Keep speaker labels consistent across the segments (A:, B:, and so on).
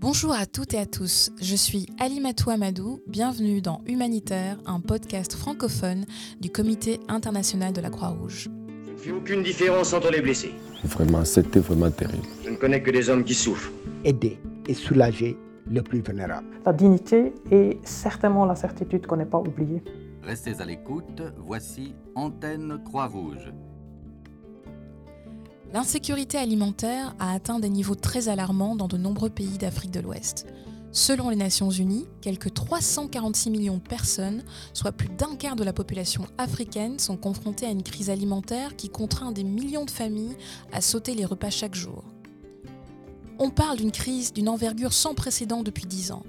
A: Bonjour à toutes et à tous, je suis Alimatou Amadou, bienvenue dans Humanitaire, un podcast francophone du Comité international de la Croix-Rouge.
B: Je ne fais aucune différence entre les blessés.
C: Vraiment, c'était vraiment terrible.
B: Je ne connais que des hommes qui souffrent.
D: Aider et soulager le plus vulnérable.
E: La dignité et certainement la certitude qu'on n'est pas oublié.
F: Restez à l'écoute, voici Antenne Croix-Rouge.
A: L'insécurité alimentaire a atteint des niveaux très alarmants dans de nombreux pays d'Afrique de l'Ouest. Selon les Nations Unies, quelques 346 millions de personnes, soit plus d'un quart de la population africaine, sont confrontées à une crise alimentaire qui contraint des millions de familles à sauter les repas chaque jour. On parle d'une crise d'une envergure sans précédent depuis 10 ans.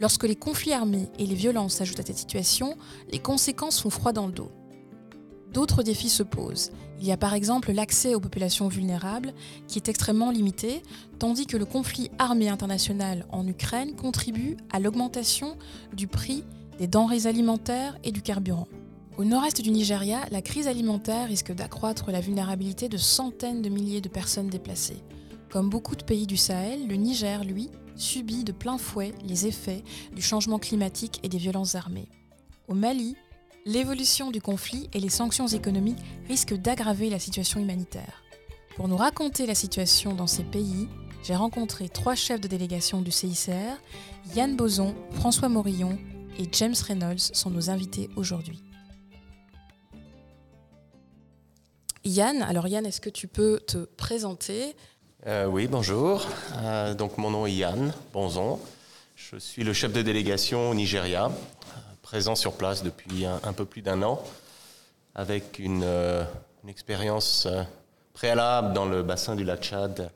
A: Lorsque les conflits armés et les violences s'ajoutent à cette situation, les conséquences font froid dans le dos. D'autres défis se posent. Il y a par exemple l'accès aux populations vulnérables, qui est extrêmement limité, tandis que le conflit armé international en Ukraine contribue à l'augmentation du prix des denrées alimentaires et du carburant. Au nord-est du Nigeria, la crise alimentaire risque d'accroître la vulnérabilité de centaines de milliers de personnes déplacées. Comme beaucoup de pays du Sahel, le Niger, lui, subit de plein fouet les effets du changement climatique et des violences armées. Au Mali, l'évolution du conflit et les sanctions économiques risquent d'aggraver la situation humanitaire. Pour nous raconter la situation dans ces pays, j'ai rencontré trois chefs de délégation du CICR, Yann Boson, François Morillon et James Reynolds sont nos invités aujourd'hui. Yann, alors Yann, est-ce que tu peux te présenter?
G: Euh, Oui, bonjour. Euh, donc mon nom est Yann Bonzon. Je suis le chef de délégation au Nigeria présent sur place depuis un, peu plus d'un an, avec une, euh, expérience euh, préalable dans le bassin du lac Tchad,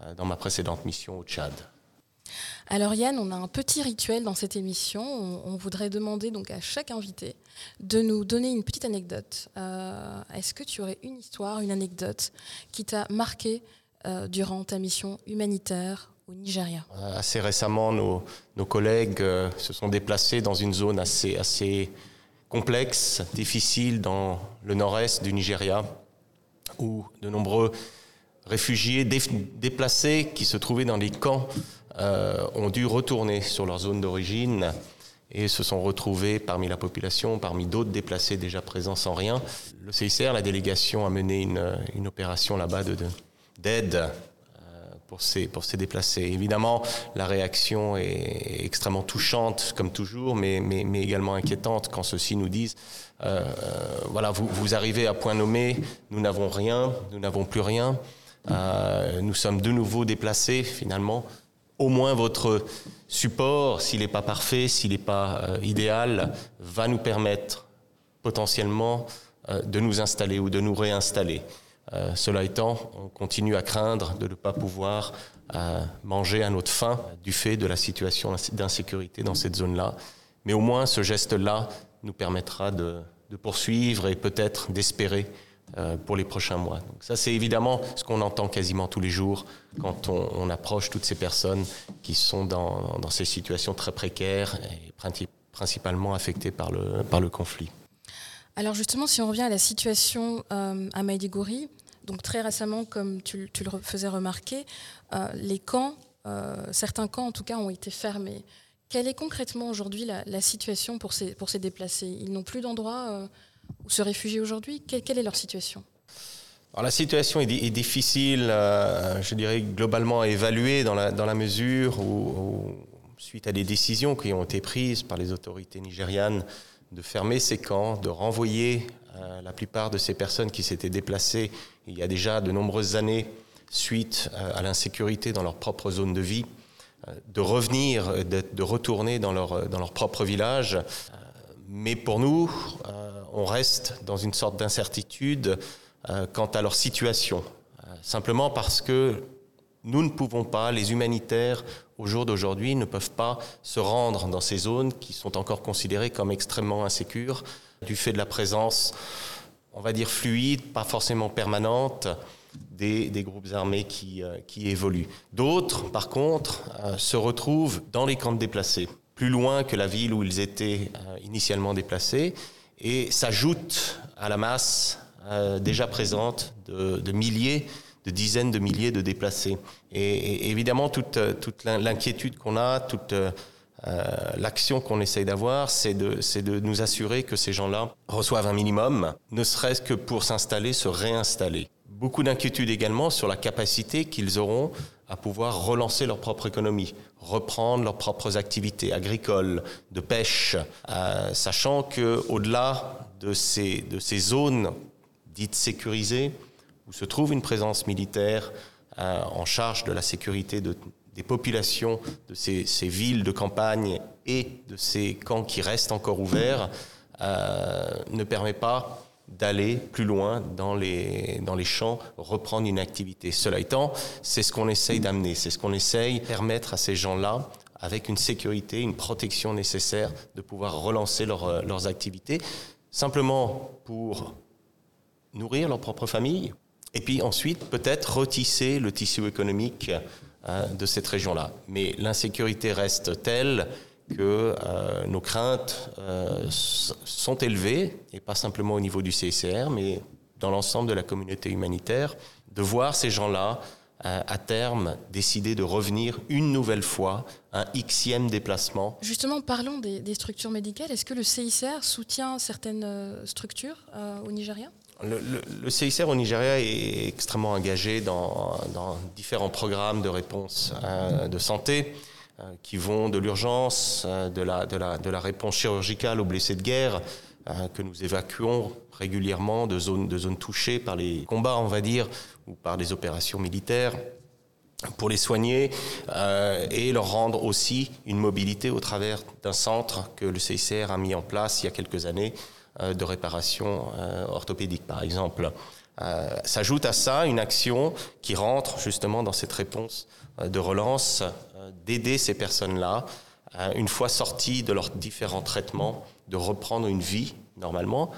G: euh, dans ma précédente mission au Tchad.
A: Alors Yann, on a un petit rituel dans cette émission. On, voudrait demander donc à chaque invité de nous donner une petite anecdote. Est-ce que tu aurais une histoire, une anecdote qui t'a marqué durant ta mission humanitaire au Nigeria
G: euh, Assez récemment, nos, collègues euh, se sont déplacés dans une zone assez, complexe, difficile dans le nord-est du Nigeria, où de nombreux réfugiés déplacés qui se trouvaient dans les camps euh, ont dû retourner sur leur zone d'origine et se sont retrouvés parmi la population, parmi d'autres déplacés déjà présents sans rien. Le CICR, la délégation, a mené une, une opération là-bas d'aide de, pour ces, pour ces déplacés. Évidemment, la réaction est extrêmement touchante, comme toujours, mais, mais, mais également inquiétante quand ceux-ci nous disent euh, voilà, vous, vous, arrivez à point nommé, nous n'avons rien, nous n'avons plus rien, euh, nous sommes de nouveau déplacés finalement. Au moins votre support, s'il n'est pas parfait, s'il n'est pas euh, idéal, va nous permettre potentiellement euh, de nous installer ou de nous réinstaller. Euh, cela étant, on continue à craindre de ne pas pouvoir euh, manger à notre faim du fait de la situation d'insécurité dans cette zone-là. Mais au moins, ce geste-là nous permettra de, poursuivre et peut-être d'espérer euh, pour les prochains mois. Ça, c'est évidemment ce qu'on entend quasiment tous les jours quand on, approche toutes ces personnes qui sont dans, ces situations très précaires et principalement affectées par le conflit.
A: Alors justement, si on revient à la situation euh, à Maïdigori, donc très récemment, comme tu, le faisais remarquer, euh, les camps, euh, certains camps en tout cas, ont été fermés. Quelle est concrètement aujourd'hui la, situation pour ces, pour ces déplacés? Ils n'ont plus d'endroit où se réfugier aujourd'hui? Quelle, est leur situation?
G: Alors, la situation est, difficile, je dirais, globalement à évaluer dans la, dans la mesure où, suite à des décisions qui ont été prises par les autorités nigérianes de fermer ces camps, de renvoyer euh, la plupart de ces personnes qui s'étaient déplacées il y a déjà de nombreuses années suite euh, à l'insécurité dans leur propre zone de vie, euh, de revenir, de, de, retourner dans leur, dans leur propre village. Mais pour nous, on reste dans une sorte d'incertitude quant à leur situation, simplement parce que nous ne pouvons pas, les humanitaires au jour d'aujourd'hui ne peuvent pas se rendre dans ces zones qui sont encore considérées comme extrêmement insécures du fait de la présence, on va dire fluide, pas forcément permanente, des, groupes armés qui, euh, qui évoluent. D'autres, par contre, euh, se retrouvent dans les camps de déplacés, plus loin que la ville où ils étaient euh, initialement déplacés, et s'ajoutent à la masse déjà présente de, de milliers de dizaines de milliers de déplacés. Et, évidemment, toute, toute l'inquiétude qu'on a, toute euh, l'action qu'on essaye d'avoir, c'est de, de nous assurer que ces gens-là reçoivent un minimum, ne serait-ce que pour s'installer, se réinstaller. Beaucoup d'inquiétude également sur la capacité qu'ils auront à pouvoir relancer leur propre économie, reprendre leurs propres activités agricoles, de pêche, euh, sachant que au-delà de ces, de ces zones dites sécurisées, où se trouve une présence militaire euh, en charge de la sécurité de, des populations de ces, villes de campagne et de ces camps qui restent encore ouverts, euh, ne permet pas d'aller plus loin dans les, dans les champs, reprendre une activité. Cela étant, c'est ce qu'on essaye d'amener, c'est ce qu'on essaye de permettre à ces gens-là, avec une sécurité, une protection nécessaire, de pouvoir relancer leur, leurs activités, simplement pour nourrir leur propre famille, et puis ensuite peut-être retisser le tissu économique euh, de cette région-là. Mais l'insécurité reste telle que euh, nos craintes euh, sont élevées, et pas simplement au niveau du CICR, mais dans l'ensemble de la communauté humanitaire, de voir ces gens-là, à terme, décider de revenir une nouvelle fois, un xème déplacement.
A: Justement, parlons des, des structures médicales. Est-ce que le CICR soutient certaines structures au Nigeria?
G: Le, le, CICR au Nigeria est extrêmement engagé dans, différents programmes de réponse de santé. Euh, qui vont de l'urgence, euh, de la, réponse chirurgicale aux blessés de guerre, euh, que nous évacuons régulièrement de zones, touchées par les combats, on va dire, ou par des opérations militaires pour les soigner euh, et leur rendre aussi une mobilité au travers d'un centre que le CICR a mis en place il y a quelques années euh, de réparation euh, orthopédique, par exemple. S'ajoute à ça une action qui rentre justement dans cette réponse de relance d'aider ces personnes-là, euh, une fois sorties de leurs différents traitements, de reprendre une vie normalement,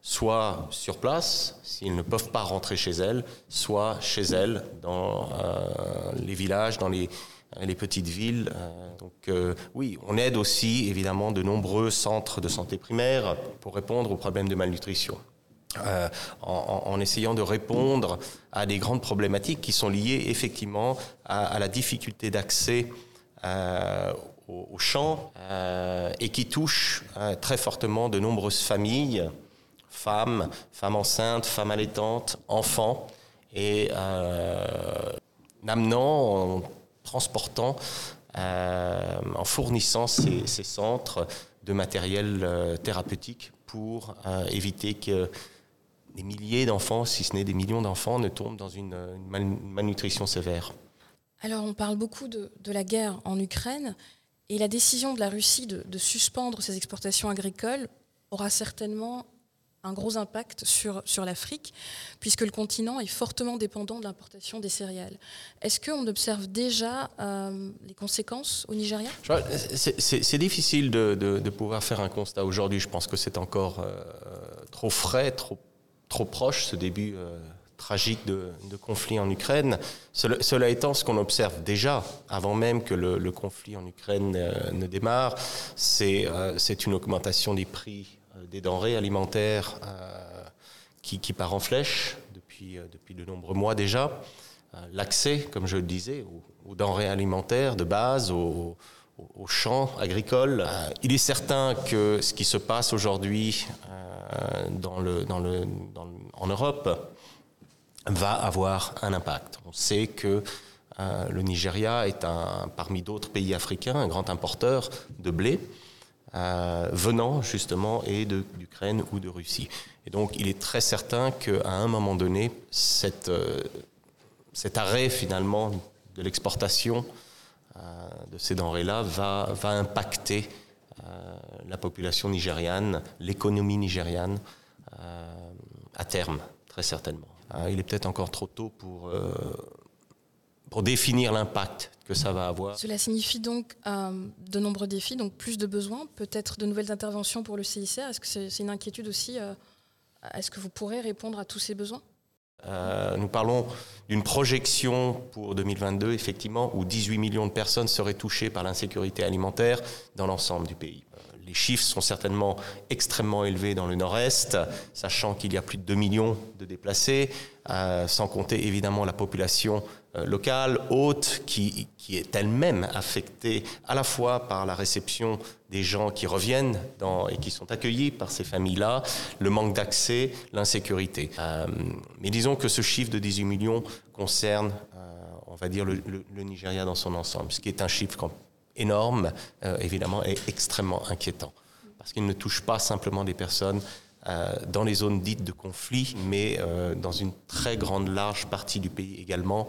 G: soit sur place, s'ils ne peuvent pas rentrer chez elles, soit chez elles, dans euh, les villages, dans les, les petites villes. Euh, donc euh, oui, on aide aussi évidemment de nombreux centres de santé primaire pour répondre aux problèmes de malnutrition. Euh, en, en, essayant de répondre à des grandes problématiques qui sont liées effectivement à, la difficulté d'accès euh, aux, champs euh, et qui touchent euh, très fortement de nombreuses familles, femmes, femmes enceintes, femmes allaitantes, enfants, et euh, amenant, transportant, en fournissant ces, centres de matériel thérapeutique pour éviter que des milliers d'enfants, si ce n'est des millions d'enfants, ne tombent dans une, malnutrition sévère.
A: Alors on parle beaucoup de, la guerre en Ukraine et la décision de la Russie de, suspendre ses exportations agricoles aura certainement un gros impact sur, sur l'Afrique, puisque le continent est fortement dépendant de l'importation des céréales. Est-ce qu'on observe déjà euh, les conséquences au Nigeria?
G: C'est difficile de, de, pouvoir faire un constat aujourd'hui. Je pense que c'est encore euh, trop frais, trop trop proche, ce début euh, tragique de, conflit en Ukraine. Cela, étant, ce qu'on observe déjà, avant même que le, conflit en Ukraine euh, ne démarre, c'est une augmentation des prix des denrées alimentaires euh, qui, qui, part en flèche depuis, euh, depuis de nombreux mois déjà. L'accès, comme je le disais, aux, denrées alimentaires de base, aux, champs agricoles. il est certain que ce qui se passe aujourd'hui euh, en Europe va avoir un impact. On sait que euh, le Nigeria est parmi d'autres pays africains un grand importeur de blé euh, venant justement et d'Ukraine ou de Russie. Et donc il est très certain qu'à un moment donné, cette, euh, cet arrêt finalement de l'exportation euh, de ces denrées-là va, va impacter la population nigériane, l'économie nigériane à terme, très certainement. Euh, il est peut-être encore trop tôt pour, pour définir l'impact que ça va avoir.
A: Cela signifie donc euh, de nombreux défis, donc plus de besoins, peut-être de nouvelles interventions pour le CICR. Est-ce que c'est est une inquiétude aussi euh, Est-ce que vous pourrez répondre à tous ces besoins?
G: Euh, nous parlons d'une projection pour 2022, effectivement, où 18 millions de personnes seraient touchées par l'insécurité alimentaire dans l'ensemble du pays. Les chiffres sont certainement extrêmement élevés dans le nord-est, sachant qu'il y a plus de 2 millions de déplacés, euh, sans compter évidemment la population euh, locale, haute, qui, est elle-même affectée à la fois par la réception des gens qui reviennent et qui sont accueillis par ces familles-là, le manque d'accès, l'insécurité. Euh, mais disons que ce chiffre de 18 millions concerne, on va dire, le, le, Nigeria dans son ensemble, ce qui est un chiffre énorme, euh, évidemment, et extrêmement inquiétant. Parce qu'il ne touche pas simplement des personnes euh, dans les zones dites de conflit, mais euh, dans une très grande, large partie du pays également,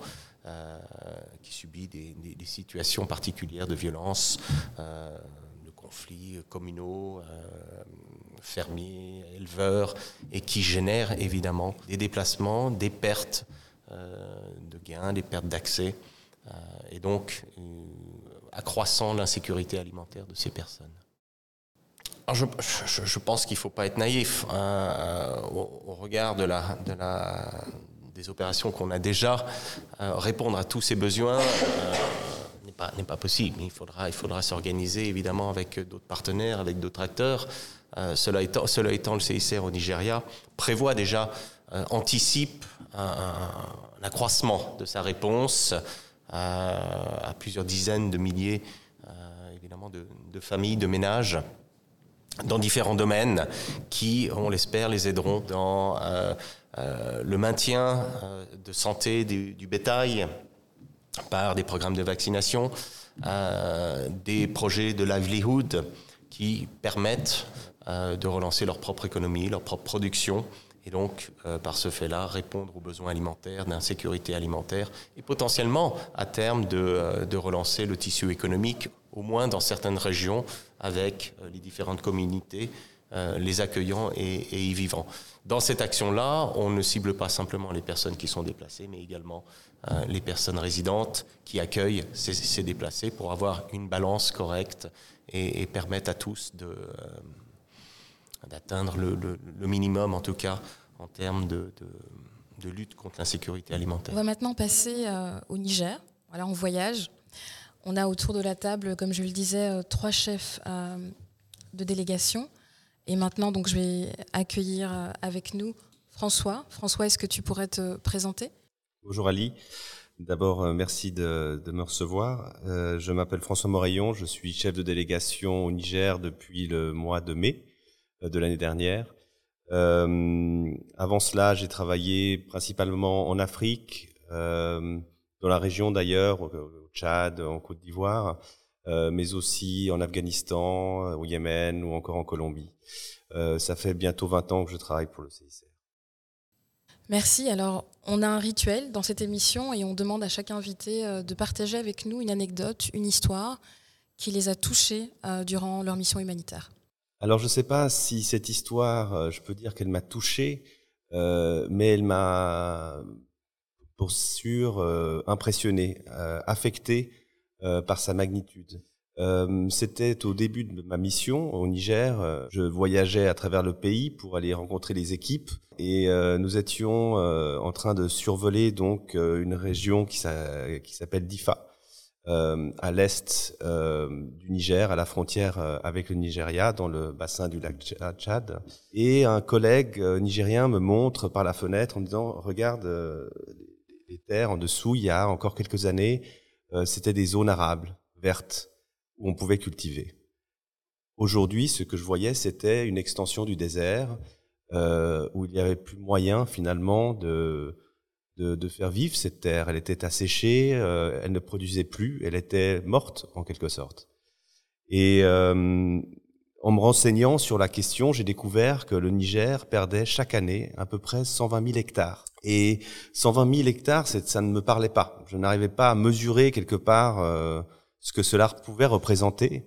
G: qui subit des, des, situations particulières de violence, de conflits communaux, fermiers, éleveurs, et qui génèrent évidemment des déplacements, des pertes de gains, des pertes d'accès. et donc, accroissant l'insécurité alimentaire de ces personnes. Je, pense qu'il ne faut pas être naïf hein, euh, au, regard des opérations qu'on a déjà. Euh, répondre à tous ces besoins euh, n'est pas, possible. Il faudra, s'organiser évidemment avec d'autres partenaires, avec d'autres acteurs. Cela, étant, le CICR au Nigeria prévoit déjà, anticipe un, un, accroissement de sa réponse à, plusieurs dizaines de milliers, euh, évidemment, de, familles, de ménages dans différents domaines qui, on l'espère, les aideront dans euh, euh, le maintien de santé du, bétail par des programmes de vaccination, des projets de livelihood qui permettent de relancer leur propre économie, leur propre production et donc, euh, par ce fait-là, répondre aux besoins alimentaires, d'insécurité alimentaire, et potentiellement, à terme, de, euh, relancer le tissu économique, au moins dans certaines régions, avec euh, les différentes communautés, les accueillant et, y vivant. Dans cette action-là, on ne cible pas simplement les personnes qui sont déplacées, mais également les personnes résidentes qui accueillent ces, déplacés pour avoir une balance correcte et, et permettre à tous de d'atteindre le, le, le, minimum, en tout cas, en termes de, de, de lutte contre l'insécurité alimentaire.
A: On va maintenant passer euh, au Niger. Voilà, on voyage. On a autour de la table, comme je le disais, euh, trois chefs euh, de délégation. Et maintenant, donc, je vais accueillir avec nous François. François, est-ce que tu pourrais te présenter?
H: Bonjour Ali. D'abord, merci de, de, me recevoir. Euh, je m'appelle François Moraillon, je suis chef de délégation au Niger depuis le mois de mai de l'année dernière. Euh, avant cela, j'ai travaillé principalement en Afrique, euh, dans la région d'ailleurs, au, Tchad, en Côte d'Ivoire, euh, mais aussi en Afghanistan, au Yémen ou encore en Colombie. Euh, ça fait bientôt 20 ans que je travaille pour le CICR.
A: Merci. Alors, on a un rituel dans cette émission et on demande à chaque invité euh, de partager avec nous une anecdote, une histoire qui les a touchés durant leur mission humanitaire.
H: Alors je ne sais pas si cette histoire, euh, je peux dire qu'elle m'a touché, euh, mais elle m'a pour sûr euh, impressionné, euh, affecté euh, par sa magnitude. Euh, c'était au début de ma mission au Niger. je voyageais à travers le pays pour aller rencontrer les équipes et nous étions en train de survoler donc une région qui s'appelle Difa à l'est euh, du Niger, à la frontière euh, avec le Nigeria, dans le bassin du lac Tchad. Et un collègue euh, nigérien me montre par la fenêtre en me disant Regarde euh, les terres en dessous, il y a encore quelques années, euh, c'était des zones arables, vertes, où on pouvait cultiver. Aujourd'hui, ce que je voyais, c'était une extension du désert où il n'y avait plus moyen finalement de de, de, faire vivre cette terre. Elle était asséchée, euh, elle ne produisait plus, elle était morte en quelque sorte. Et euh, en me renseignant sur la question, j'ai découvert que le Niger perdait chaque année à peu près 120 000 hectares. Et 120 000 hectares, ça ne me parlait pas. Je n'arrivais pas à mesurer quelque part euh, ce que cela pouvait représenter.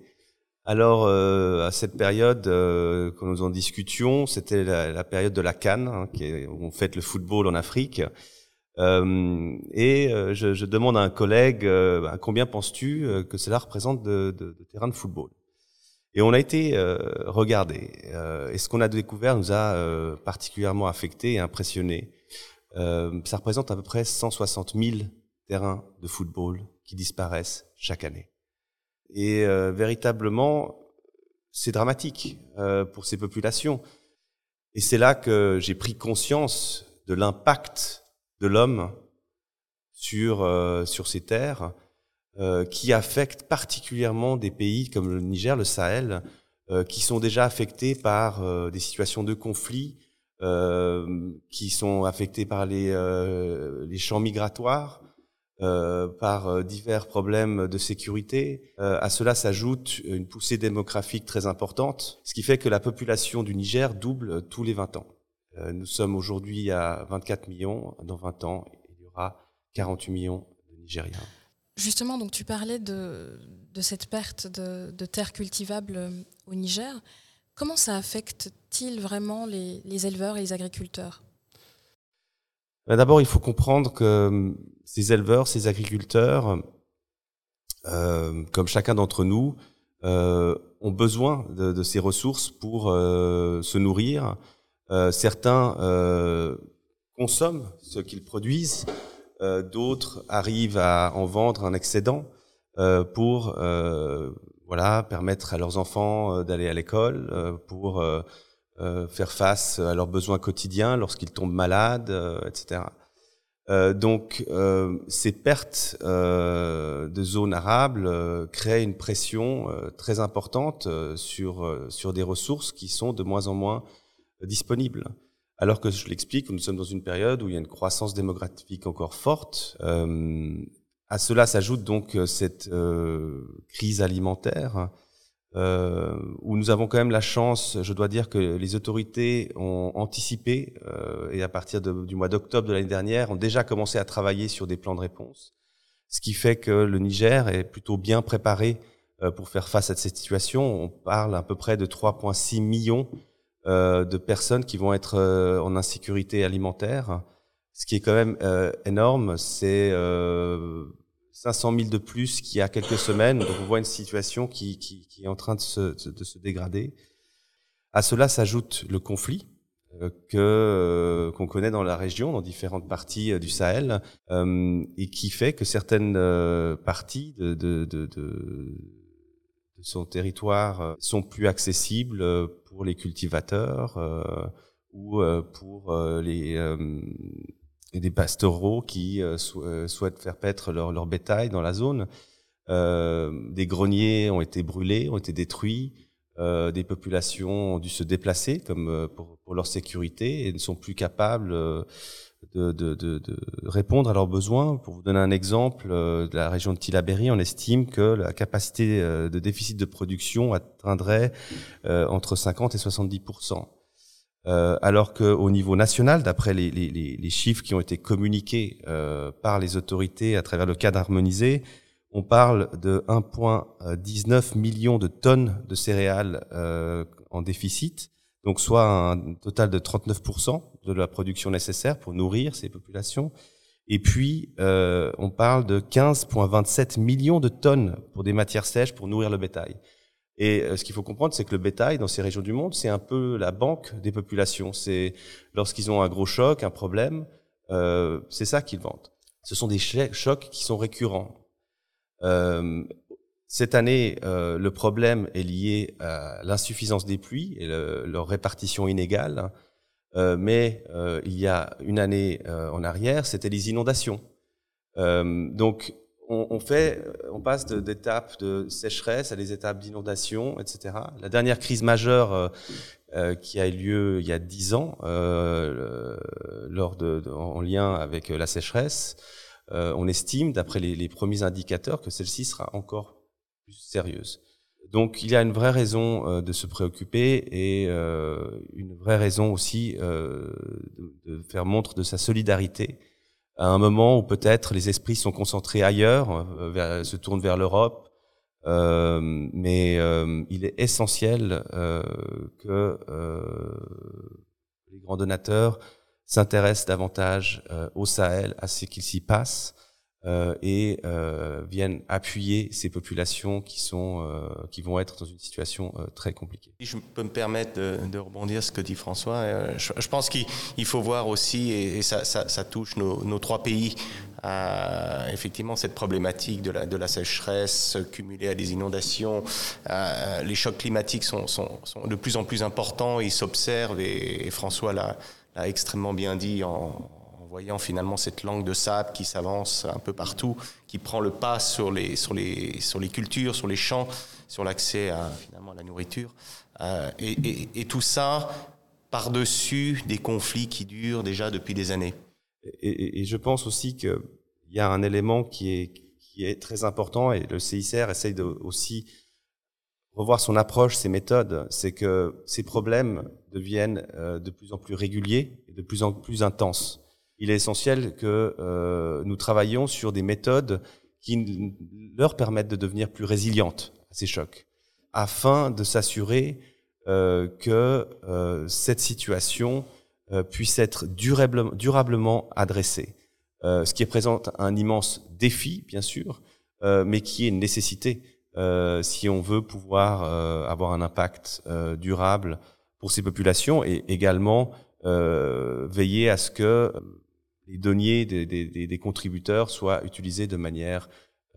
H: Alors, euh, à cette période, euh, quand nous en discutions, c'était la, la, période de la Cannes, hein, qui est, où on fête le football en Afrique. Euh, et euh, je, je, demande à un collègue euh, à combien penses-tu euh, que cela représente de, de, de, terrain de football? Et on a été euh, regardé. et ce qu'on a découvert nous a particulièrement affecté et impressionné. ça représente à peu près 160 000 terrains de football qui disparaissent chaque année. Et véritablement, c'est dramatique pour ces populations. Et c'est là que j'ai pris conscience de l'impact de l'homme sur, sur ces terres, qui affecte particulièrement des pays comme le Niger, le Sahel, qui sont déjà affectés par des situations de conflit, euh, qui sont affectés par les, euh, les champs migratoires, euh, par divers problèmes de sécurité. à cela s'ajoute une poussée démographique très importante, ce qui fait que la population du Niger double tous les 20 ans. Nous sommes aujourd'hui à 24 millions. Dans 20 ans, il y aura 48 millions de Nigériens.
A: Justement, donc tu parlais de, de cette perte de, de terres cultivables au Niger. Comment ça affecte-t-il vraiment les, éleveurs et les agriculteurs?
H: Ben, D'abord, il faut comprendre que ces éleveurs, ces agriculteurs, euh, comme chacun d'entre nous, euh, ont besoin de, ces ressources pour euh, se nourrir. Certains consomment ce qu'ils produisent, d'autres arrivent à en vendre un excédent pour voilà, permettre à leurs enfants euh, d'aller à l'école euh, pour euh, faire face à leurs besoins quotidiens lorsqu'ils tombent malades, etc. donc, ces pertes de zones arables créent une pression très importante sur, sur des ressources qui sont de moins en moins disponibles. Alors que je l'explique, nous sommes dans une période où il y a une croissance démographique encore forte. À cela s'ajoute donc euh, cette euh, crise alimentaire euh, où nous avons quand même la chance, je dois dire que les autorités ont anticipé et à partir du mois d'octobre de l'année dernière ont déjà commencé à travailler sur des plans de réponse, ce qui fait que le Niger est plutôt bien préparé pour faire face à cette situation. On parle à peu près de 3,6 millions de personnes qui vont être en insécurité alimentaire. Ce qui est quand même énorme, c'est 500 000 de plus qu'il y a quelques semaines. Donc on voit une situation qui, qui, qui est en train de se, de se, dégrader. À cela s'ajoute le conflit euh, que euh, qu'on connaît dans la région, dans différentes parties euh, du Sahel, euh, et qui fait que certaines parties de, de, de, de, son territoire sont plus accessibles pour les cultivateurs ou pour les des pastoraux qui euh, euh, souhaitent faire paître leur, leur, bétail dans la zone. Euh, des greniers ont été brûlés, ont été détruits. Euh, des populations ont dû se déplacer comme euh, pour, pour, leur sécurité et ne sont plus capables de, répondre à leurs besoins. Pour vous donner un exemple, de la région de Tilaberi, on estime que la capacité de déficit de production atteindrait entre 50 et 70% euh, alors qu'au niveau national, d'après les, les, chiffres qui ont été communiqués euh, par les autorités à travers le cadre harmonisé, on parle de 1,19 million de tonnes de céréales euh, en déficit, donc soit un total de 39% de la production nécessaire pour nourrir ces populations. Et puis, euh, on parle de 15,27 millions de tonnes pour des matières sèches pour nourrir le bétail. Et euh, ce qu'il faut comprendre, c'est que le bétail, dans ces régions du monde, c'est un peu la banque des populations. C'est lorsqu'ils ont un gros choc, un problème, euh, c'est ça qu'ils vendent. Ce sont des chocs qui sont récurrents. Euh, cette année, euh, le problème est lié à l'insuffisance des pluies et le, leur répartition inégale. Euh, mais euh, il y a une année en arrière, c'était les inondations. donc, on, fait, on passe d'étapes de, sécheresse à des étapes d'inondation, etc. La dernière crise majeure euh, euh, qui a eu lieu il y a dix ans, euh, lors de, en lien avec la sécheresse, on estime, d'après les, premiers indicateurs, que celle-ci sera encore plus sérieuse. Donc il y a une vraie raison de se préoccuper et une vraie raison aussi de, faire montre de sa solidarité à un moment où peut-être les esprits sont concentrés ailleurs, euh, se tournent vers l'Europe, euh, mais euh, il est essentiel que les grands donateurs s'intéressent davantage au Sahel, à ce qu'il s'y passe, euh, et euh, viennent appuyer ces populations qui sont euh, qui vont être dans une situation euh, très compliquée.
G: Si je peux me permettre de, de rebondir ce que dit François, euh, je, je pense qu'il il faut voir aussi, et, ça, ça, ça, touche nos, nos trois pays, euh, effectivement cette problématique de la, de la sécheresse cumulée à des inondations. Euh, les chocs climatiques sont, sont, sont, de plus en plus importants, ils s'observent, et, et, François l'a extrêmement bien dit en, voyant finalement cette langue de sable qui s'avance un peu partout, qui prend le pas sur les, sur les, sur les cultures, sur les champs, sur l'accès à, finalement, à la nourriture. Euh, et, tout ça par-dessus des conflits qui durent déjà depuis des années.
H: Et, et je pense aussi qu'il y a un élément qui est, qui est très important, et le CICR essaye de aussi revoir son approche, ses méthodes, c'est que ces problèmes deviennent euh, de plus en plus réguliers et de plus en plus intenses il est essentiel que euh, nous travaillions sur des méthodes qui leur permettent de devenir plus résilientes à ces chocs, afin de s'assurer euh, que euh, cette situation euh, puisse être durable, durablement adressée. Euh, ce qui représente un immense défi, bien sûr, euh, mais qui est une nécessité si on veut pouvoir avoir un impact durable pour ces populations et également veiller à ce que les deniers des, contributeurs soient utilisés de manière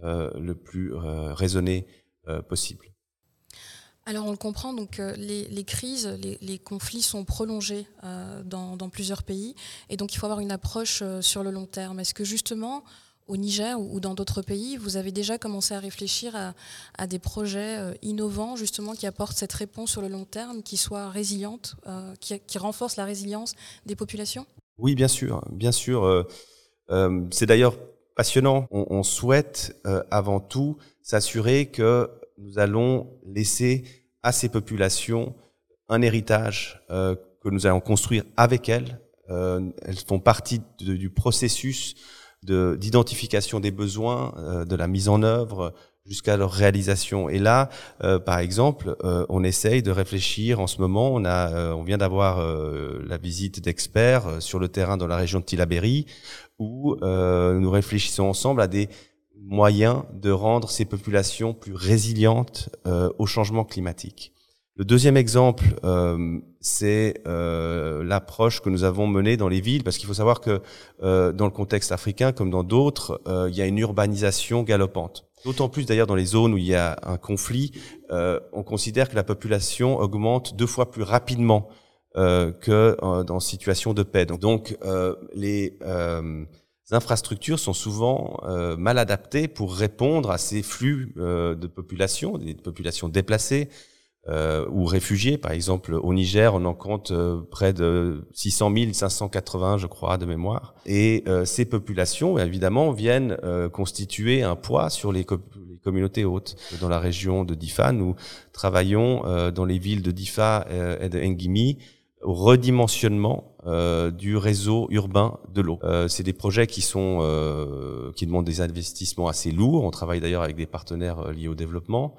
H: euh, le plus euh, raisonnée euh, possible.
A: Alors on le comprend, donc les, crises, les, conflits sont prolongés dans, plusieurs pays, et donc il faut avoir une approche sur le long terme. Est-ce que justement au Niger ou, dans d'autres pays, vous avez déjà commencé à réfléchir à, à des projets innovants justement qui apportent cette réponse sur le long terme, qui soit résiliente, qui, qui renforce la résilience des populations?
H: Oui, bien sûr, bien sûr. Euh, euh, c'est d'ailleurs passionnant. On, souhaite euh, avant tout s'assurer que nous allons laisser à ces populations un héritage que nous allons construire avec elles. Elles font partie du processus d'identification des besoins, de la mise en œuvre, jusqu'à leur réalisation. Et là, euh, par exemple, euh, on essaye de réfléchir en ce moment. On a, euh, on vient d'avoir euh, la visite d'experts euh, sur le terrain dans la région de Tillabéri, où nous réfléchissons ensemble à des moyens de rendre ces populations plus résilientes au changement climatique. Le deuxième exemple, euh, c'est euh, l'approche que nous avons menée dans les villes, parce qu'il faut savoir que euh, dans le contexte africain, comme dans d'autres, il y a une urbanisation galopante. D'autant plus d'ailleurs dans les zones où il y a un conflit, euh, on considère que la population augmente deux fois plus rapidement euh, que euh, dans situation de paix. Donc, euh, les euh, infrastructures sont souvent euh, mal adaptées pour répondre à ces flux de population, des populations déplacées, euh, ou réfugiés. Par exemple, au Niger, on en compte euh, près de 600 000, 580, je crois, de mémoire. Et euh, ces populations, évidemment, viennent euh, constituer un poids sur les, co les, communautés hautes. Dans la région de Difa, nous travaillons euh, dans les villes de Difa euh, et de Ngimi au redimensionnement du réseau urbain de l'eau. C'est des projets qui sont qui demandent des investissements assez lourds. On travaille d'ailleurs avec des partenaires liés au développement.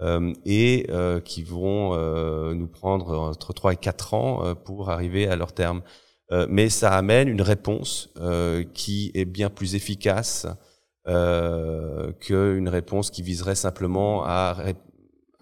H: Euh, et euh, qui vont euh, nous prendre entre 3 et 4 ans pour arriver à leur terme. mais ça amène une réponse qui est bien plus efficace qu'une réponse qui viserait simplement à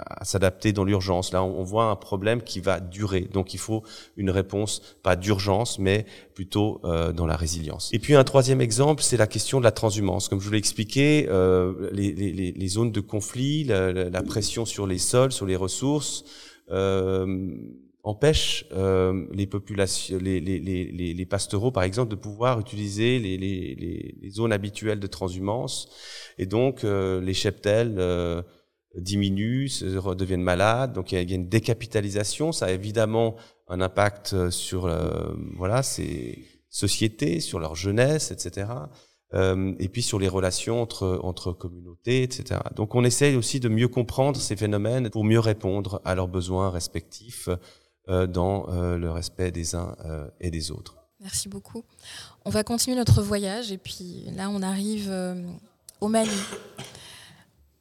H: à s'adapter dans l'urgence. Là, on voit un problème qui va durer. Donc, il faut une réponse, pas d'urgence, mais plutôt euh, dans la résilience. Et puis, un troisième exemple, c'est la question de la transhumance. Comme je vous l'ai expliqué, euh, les, les, les, zones de conflit, la, la, pression sur les sols, sur les ressources, euh, empêche euh, les populations, les, les, les, les, pastoraux, par exemple, de pouvoir utiliser les, les, les zones habituelles de transhumance. Et donc, euh, les cheptels euh, diminuent, redeviennent malades. Donc il y, a, une décapitalisation. Ça a évidemment un impact sur euh, voilà ces sociétés, sur leur jeunesse, etc. Euh, et puis sur les relations entre entre communautés, etc. Donc on essaye aussi de mieux comprendre ces phénomènes pour mieux répondre à leurs besoins respectifs euh, dans euh, le respect des uns euh, et des autres.
A: Merci beaucoup. On va continuer notre voyage et puis là on arrive au Mali.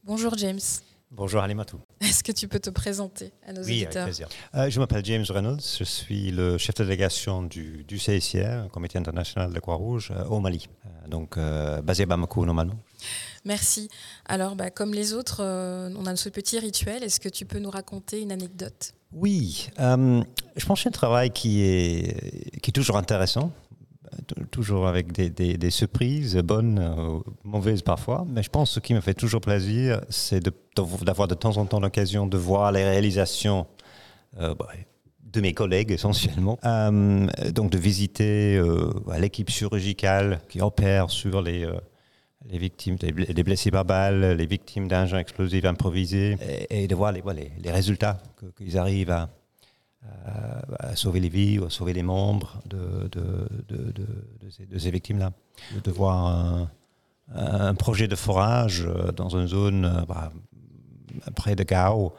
A: Bonjour James.
I: Bonjour Alimatou.
A: Est-ce que tu peux te présenter à nos
I: oui,
A: auditeurs
I: avec plaisir. Euh, je m'appelle James Reynolds, je suis le chef de délégation du, du CICR, Comité international de Croix-Rouge, euh, au Mali, euh, donc basé à Bamako normalement.
A: Merci. Alors, bah, comme les autres, on a ce petit rituel. Est-ce que tu peux nous raconter une anecdote?
I: Oui, je pense que c'est un travail qui est, qui est toujours intéressant, toujours avec des, des- surprises, bonnes, euh, mauvaises parfois. Mais je pense que ce qui me fait toujours plaisir, c'est d'avoir de temps en temps l'occasion de voir les réalisations euh, bah, de mes collègues essentiellement. Euh, donc de visiter euh, l'équipe chirurgicale qui opère sur les, les victimes, des blessés par balle, les victimes d'engins explosifs improvisés, et, et de voir les, les, les résultats qu'ils arrivent à, à- à sauver les vies ou à sauver les membres de, ces, victimes-là. De, voir un, projet de forage euh, dans une zone euh, bah, près de Gao,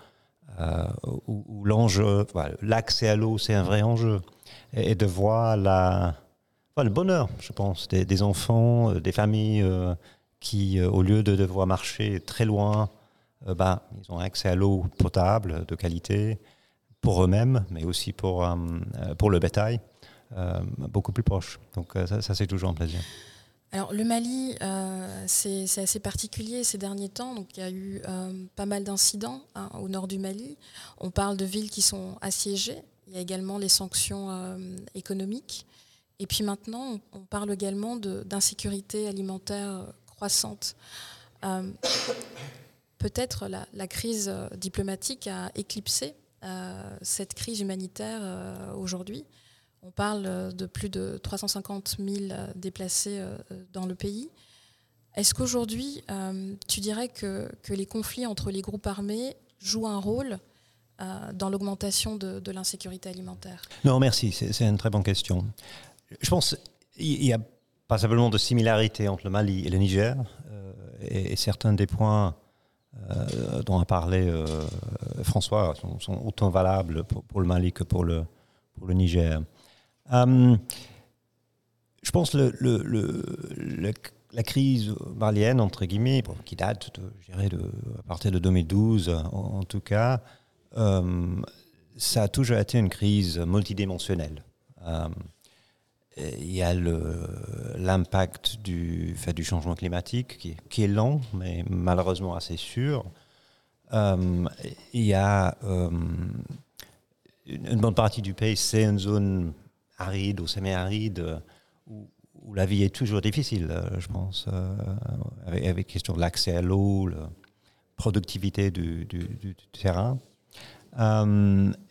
I: euh, où, l'enjeu, l'accès à l'eau, c'est un vrai enjeu. Et, de voir le bonheur, je pense, des, enfants, euh, des familles euh, qui, euh, au lieu de devoir marcher très loin, euh, bah, ils ont accès à l'eau potable, de qualité, pour eux-mêmes, mais aussi pour, euh, euh, pour le bétail, euh, beaucoup plus proche. Donc ça, ça, c'est toujours un plaisir.
A: Alors, le Mali, euh, c'est assez particulier ces derniers temps. Donc, il y a eu pas mal d'incidents hein, au nord du Mali. On parle de villes qui sont assiégées. Il y a également les sanctions économiques. Et puis maintenant, on, parle également d'insécurité alimentaire croissante. Peut-être la, la crise diplomatique a éclipsé cette crise humanitaire euh, aujourd'hui. On parle euh, de plus de 350 000 euh, déplacés euh, dans le pays. Est-ce qu'aujourd'hui, euh, tu dirais que, que les conflits entre les groupes armés jouent un rôle euh, dans l'augmentation de, de l'insécurité alimentaire?
I: Non, merci, c'est une très bonne question. Je pense qu'il y a pas simplement de similarités entre le Mali et le Niger, euh, et certains des points euh, dont a parlé euh, François sont, autant valables pour, le Mali que pour le, pour le Niger. Euh, je pense le, la crise malienne, entre guillemets, qui date je dirais à partir de 2012 en, tout cas, ça a toujours été une crise multidimensionnelle. Il y a l'impact du, du changement climatique qui, est- lent, mais malheureusement assez sûr. Euh, il y a euh, une, bonne partie du pays, c'est une zone aride ou semi-aride où, la vie est toujours difficile, je pense, euh, avec, avec question de l'accès à l'eau, la productivité du, terrain.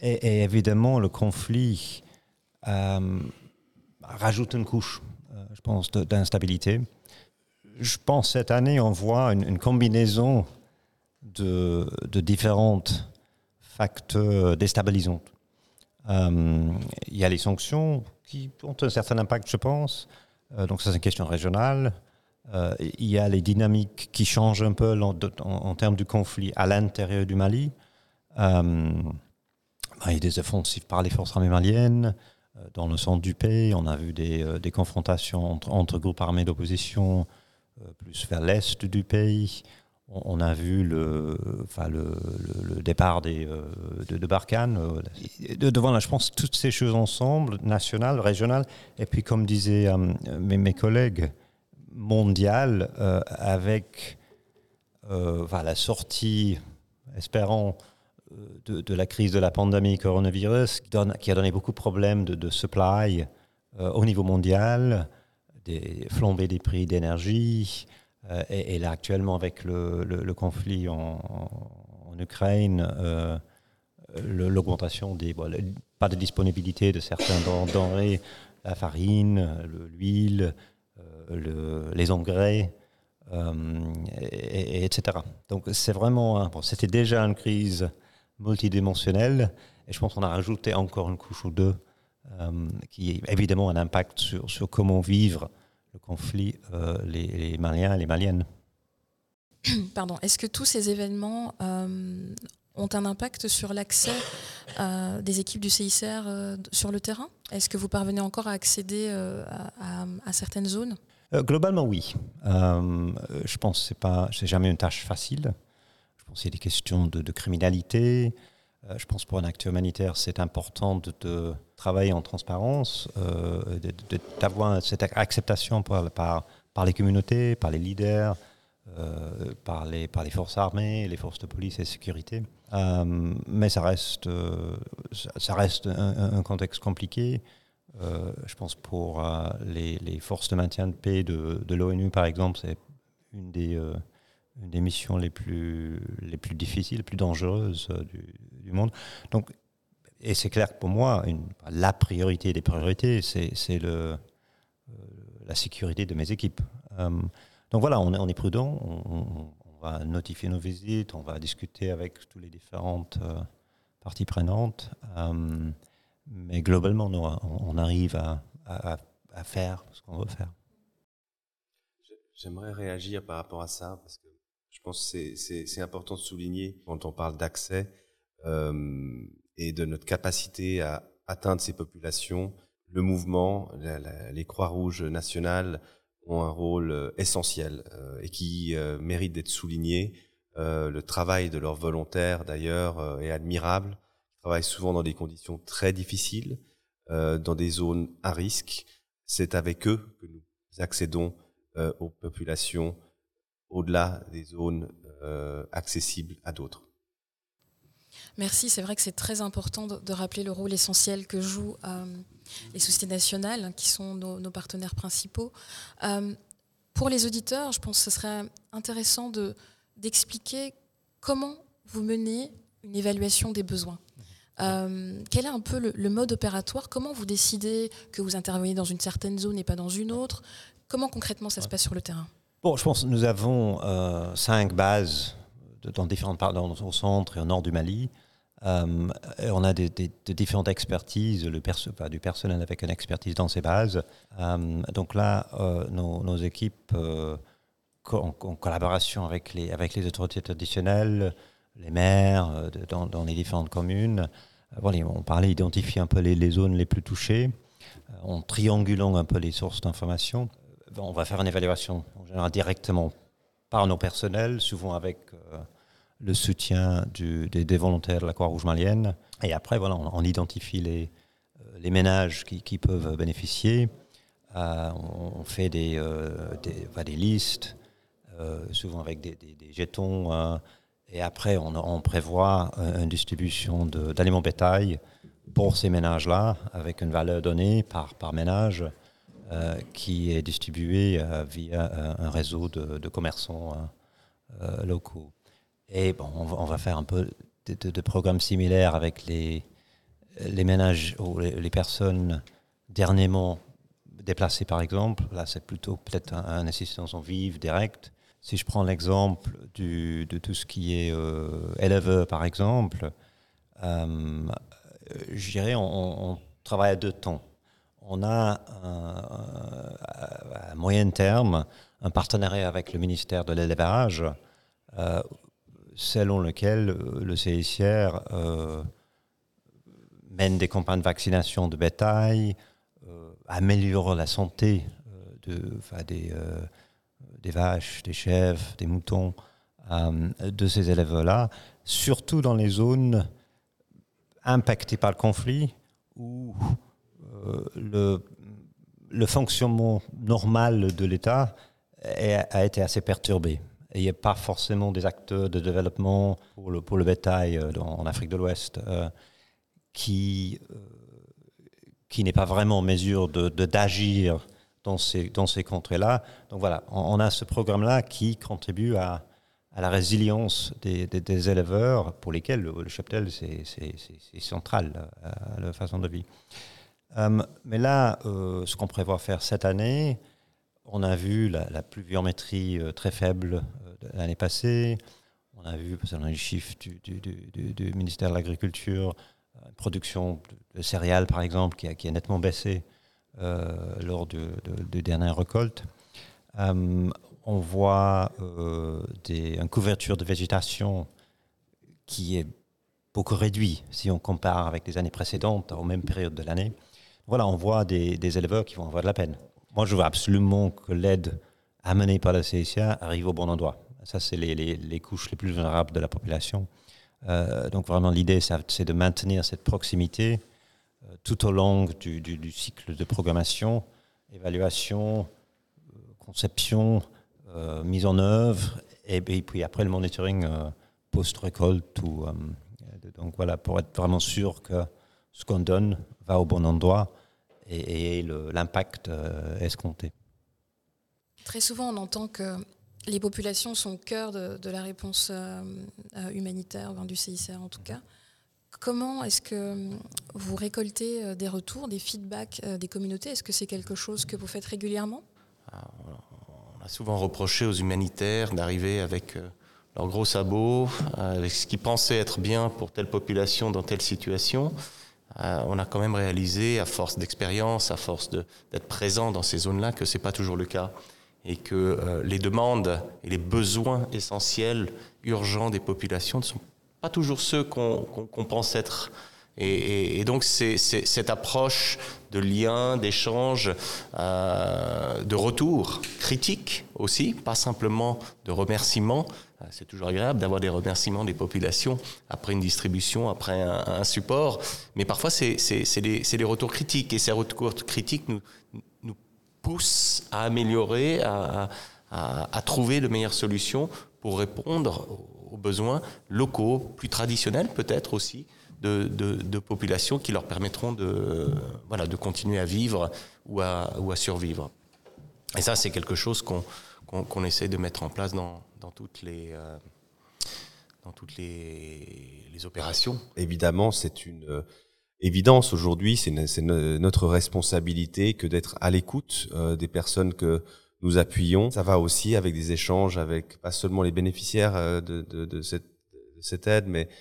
I: Et, évidemment, le conflit rajoute une couche, euh, je pense, d'instabilité. Je pense cette année, on voit une, combinaison de, de différents facteurs déstabilisants. Euh, il y a les sanctions qui ont un certain impact, je pense. Euh, donc ça, c'est une question régionale. Il y a les dynamiques qui changent un peu en, en- termes du conflit à l'intérieur du Mali. Euh, il y a des offensives par les forces armées maliennes. Euh, Dans le centre du pays, on a vu des, euh, des confrontations entre, entre groupes armés d'opposition euh, plus vers l'est du pays. On, a vu le, enfin, le, le- départ des, de, de Barkhane. de- devant, là, je pense, toutes ces choses ensemble, nationales, régionales, et puis, comme disaient mes, mes collègues, mondiales, avec euh, la sortie, espérons, de, de la crise de la pandémie coronavirus, qui, a donné beaucoup de problèmes de, supply euh, au niveau mondial, des flambées des prix d'énergie, euh, et, là actuellement avec le, conflit en, Ukraine, euh, l'augmentation des pas de disponibilité de certains den- denrées, la farine, le- l'huile, euh, le- les engrais, euh, et, et- etc. Donc c'est vraiment, bon, c'était déjà une crise multidimensionnelle, et je pense qu'on a rajouté encore une couche ou deux, euh, qui a évidemment un impact sur, sur comment vivre le conflit euh, les, les Maliens et les Maliennes.
A: Pardon. Est-ce que tous ces événements euh, ont un impact sur l'accès des équipes du CICR sur le terrain? Est-ce que vous parvenez encore à accéder à, à- à certaines zones?
I: Globalement, oui. Je pense que ce n'est jamais une tâche facile. A des questions de, criminalité. Euh, je pense pour un acteur humanitaire, c'est important de, travailler en transparence, euh, d'avoir cette acceptation par, les communautés, par les leaders, euh, par, les, forces armées, les forces de police et de sécurité. Mais ça reste, un, contexte compliqué. Je pense pour les, forces de maintien de paix de l'ONU, par exemple, c'est une des une des missions les plus, les plus difficiles, les plus dangereuses euh, du, monde. Donc, et c'est clair que pour moi, la priorité des priorités, c'est euh, la sécurité de mes équipes. Euh, donc voilà, on, est prudent, on, va notifier nos visites, on va discuter avec toutes les différentes parties prenantes. Mais globalement, on arrive à, à, à faire ce qu'on veut faire.
H: J'aimerais réagir par rapport à ça, parce que je pense que c'est important de souligner quand on parle d'accès euh, et de notre capacité à atteindre ces populations. Le mouvement, les Croix-Rouges nationales ont un rôle euh, essentiel euh, et qui euh, mérite d'être souligné. Le travail de leurs volontaires, d'ailleurs, est admirable. Ils travaillent souvent dans des conditions très difficiles, dans des zones à risque. C'est avec eux que nous accédons aux populations au-delà des zones euh, accessibles à d'autres.
A: Merci, c'est vrai que c'est très important de, de, rappeler le rôle essentiel que jouent euh, les sociétés nationales, qui sont nos, nos partenaires principaux. Euh, pour les auditeurs, je pense que ce serait intéressant d'expliquer de, comment vous menez une évaluation des besoins. Euh, quel est un peu le, le, mode opératoire? Comment vous décidez que vous intervenez dans une certaine zone et pas dans une autre? Comment concrètement ça se passe sur le terrain?
I: Bon, je pense que nous avons euh, cinq bases dans différentes parts, dans, au centre et au nord du Mali. Euh, on a des, des, de différentes expertises, du personnel avec une expertise dans ces bases. Euh, donc là, nos, équipes, en, collaboration avec les, avec les autorités traditionnelles, les maires dans, les différentes communes, voilà, on parlait identifier un peu les, les zones les plus touchées, en triangulant un peu les sources d'information on va faire une évaluation en général directement par nos personnels, souvent avec euh, le soutien des, volontaires de la Croix-Rouge malienne. Et après, voilà, on, identifie les, euh, les ménages qui, qui, peuvent bénéficier. Euh, on, fait des, listes, souvent avec des, jetons. Et après, on, on prévoit une distribution d'aliments bétail pour ces ménages-là, avec une valeur donnée par ménage. Euh, qui est distribué euh, via euh, un réseau de, commerçants locaux. Et bon, on va, faire un peu de, de, de, programmes similaires avec les, ménages ou les, personnes dernièrement déplacées, par exemple. Là, c'est plutôt peut-être un, un, assistance en vive, direct. Si je prends l'exemple de tout ce qui est euh, éleveur, par exemple, euh, je dirais on, on travaille à deux temps on a à moyen terme un partenariat avec le ministère de l'élevage euh, selon lequel euh, le CICR euh, mène des campagnes de vaccination de bétail, améliore la santé de, des, vaches, des chèvres, des moutons de ces élèves-là, surtout dans les zones impactées par le conflit où le, le, fonctionnement normal de l'État a été assez perturbé. Il n'y a pas forcément des acteurs de développement pour le, pour le bétail euh, en Afrique de l'Ouest euh, qui, euh, qui n'est pas vraiment en mesure d'agir de, dans ces, dans ces contrées-là. Donc voilà, on, a ce programme-là qui contribue à, à la résilience des, des, éleveurs pour lesquels le, le cheptel, c'est central à leur façon de vie. Euh, mais là, euh, ce qu'on prévoit faire cette année, on a vu la, pluviométrie euh, très faible l'année passée. On a vu, selon les chiffres du, ministère de l'Agriculture, une production de céréales, par exemple, qui a, a nettement baissé lors de, de, de dernières récoltes. On voit des, une couverture de végétation qui est beaucoup réduite si on compare avec les années précédentes, aux mêmes périodes de l'année voilà, on voit des, éleveurs qui vont avoir de la peine. Moi, je veux absolument que l'aide amenée par la CSA arrive au bon endroit. Ça, c'est les, couches les plus vulnérables de la population. Euh, donc vraiment, l'idée, c'est de maintenir cette proximité euh, tout au long du, cycle de programmation, évaluation, conception, euh, mise en œuvre, et, et, puis après le monitoring post-récolte. donc voilà, pour être vraiment sûr que ce qu'on donne va au bon endroit et, et l'impact escompté.
A: Très souvent, on entend que les populations sont au cœur de, de la réponse euh, humanitaire, enfin, du CICR en tout cas. Comment est-ce que vous récoltez euh, des retours, des feedbacks euh, des communautés? Est-ce que c'est quelque chose que vous faites régulièrement?
G: On a souvent reproché aux humanitaires d'arriver avec leurs gros sabots, avec ce qu'ils pensaient être bien pour telle population dans telle situation. On a quand même réalisé, à force d'expérience, à force d'être présent dans ces zones-là, que ce n'est pas toujours le cas et que euh, les demandes et les besoins essentiels, urgents des populations ne sont pas toujours ceux qu'on qu pense être. Et donc c'est cette approche de lien, d'échange, euh, de retour critique aussi, pas simplement de remerciements. Euh, c'est toujours agréable d'avoir des remerciements des populations après une distribution, après un, support, mais parfois c'est des, des retours critiques et ces retours critiques nous, nous pousse à améliorer, à, à, à, trouver de meilleures solutions pour répondre aux besoins locaux, plus traditionnels peut-être aussi, de, populations qui leur permettront de, voilà, de continuer à vivre ou à, ou à survivre. Et ça, c'est quelque chose qu'on qu qu essaie de mettre en place dans, dans toutes les... Euh, dans toutes les, les opérations.
H: Évidemment, c'est une évidence aujourd'hui, c'est notre responsabilité que d'être à l'écoute euh, des personnes que nous appuyons. Ça va aussi avec des échanges avec pas seulement les bénéficiaires euh, de, de, cette, de, cette, aide, mais euh,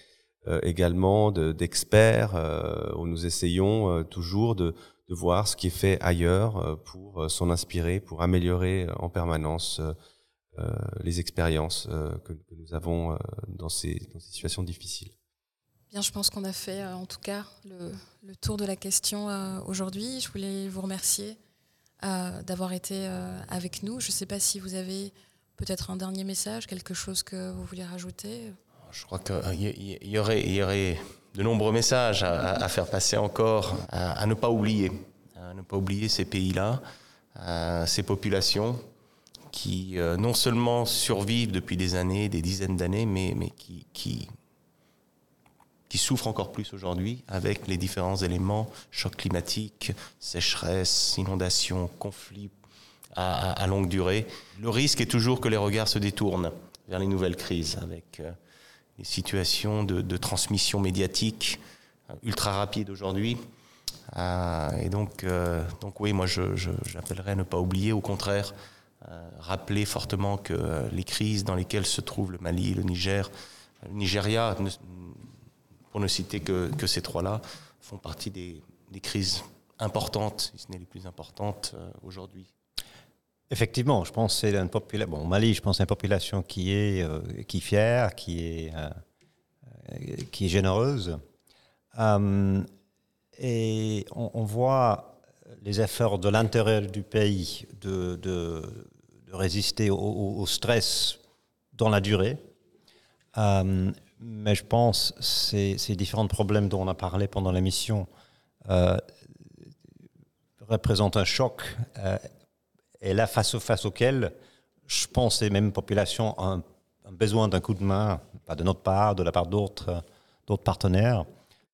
H: également d'experts euh, où nous essayons euh, toujours de, voir ce qui est fait ailleurs euh, pour s'en inspirer, pour améliorer en permanence les expériences que, nous avons dans ces, situations difficiles.
A: Bien, je pense qu'on a fait euh, en tout cas le, tour de la question euh, aujourd'hui. Je voulais vous remercier euh, d'avoir été euh, avec nous. Je ne sais pas si vous avez peut-être un dernier message, quelque chose que vous voulez rajouter.
G: Je crois qu'il y, y, aurait, y aurait de nombreux messages à, faire passer encore, à, ne pas oublier, à ne pas oublier ces pays-là, ces populations qui non seulement survivent depuis des années, des dizaines d'années, mais, mais qui, qui qui souffrent encore plus aujourd'hui avec les différents éléments, choc climatique, sécheresse, inondation, conflits à, longue durée. Le risque est toujours que les regards se détournent vers les nouvelles crises avec euh, les situations de, transmission médiatique euh, ultra rapides aujourd'hui. Euh, et donc, euh, donc oui, moi j'appellerais à ne pas oublier, au contraire, rappeler fortement que les crises dans lesquelles se trouvent le Mali, le Niger, le Nigeria pour ne citer que, que ces trois-là, font partie des, des, crises importantes, si ce n'est les plus importantes aujourd'hui.
I: Effectivement, je pense c'est une population. Bon, Mali, je pense une population qui est, euh, qui fière, qui est, euh, qui est généreuse. Euh, et on, voit les efforts de l'intérieur du pays de, de, résister au, au, stress dans la durée. Euh, mais je pense ces, ces, différents problèmes dont on a parlé pendant l'émission euh, représentent un choc. Et là, face, face auquel, je pense les mêmes populations ont un, besoin d'un coup de main, pas de notre part, de la part d'autres partenaires.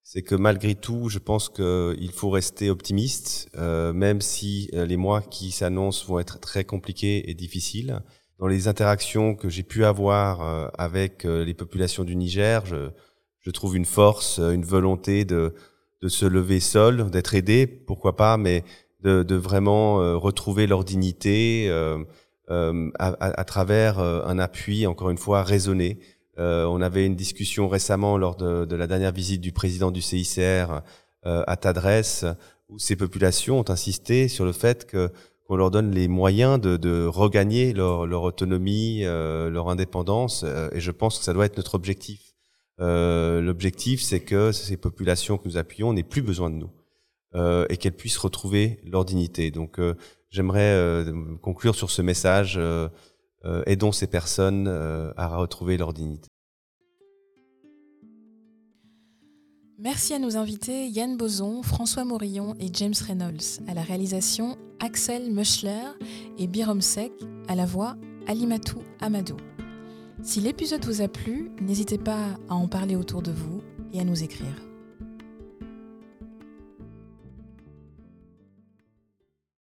H: C'est que malgré tout, je pense qu'il faut rester optimiste, euh, même si euh, les mois qui s'annoncent vont être très compliqués et difficiles dans les interactions que j'ai pu avoir euh, avec les populations du Niger, je, je, trouve une force, une volonté de, de se lever seul, d'être aidé, pourquoi pas, mais de, de vraiment retrouver leur dignité euh, euh, à, à, travers un appui, encore une fois, raisonné. Euh, on avait une discussion récemment lors de, de, la dernière visite du président du CICR à Tadresse, où ces populations ont insisté sur le fait que qu'on leur donne les moyens de, de regagner leur, leur autonomie, euh, leur indépendance. Euh, et je pense que ça doit être notre objectif. Euh, L'objectif, c'est que ces populations que nous appuyons n'aient plus besoin de nous euh, et qu'elles puissent retrouver leur dignité. Donc, euh, j'aimerais euh, conclure sur ce message aidons ces personnes à retrouver leur dignité.
A: Merci à nos invités Yann Boson, François Morillon et James Reynolds. À la réalisation, Axel Meuschler et Birom Sek. À la voix, Alimatou Amadou. Si l'épisode vous a plu, n'hésitez pas à en parler autour de vous et à nous écrire.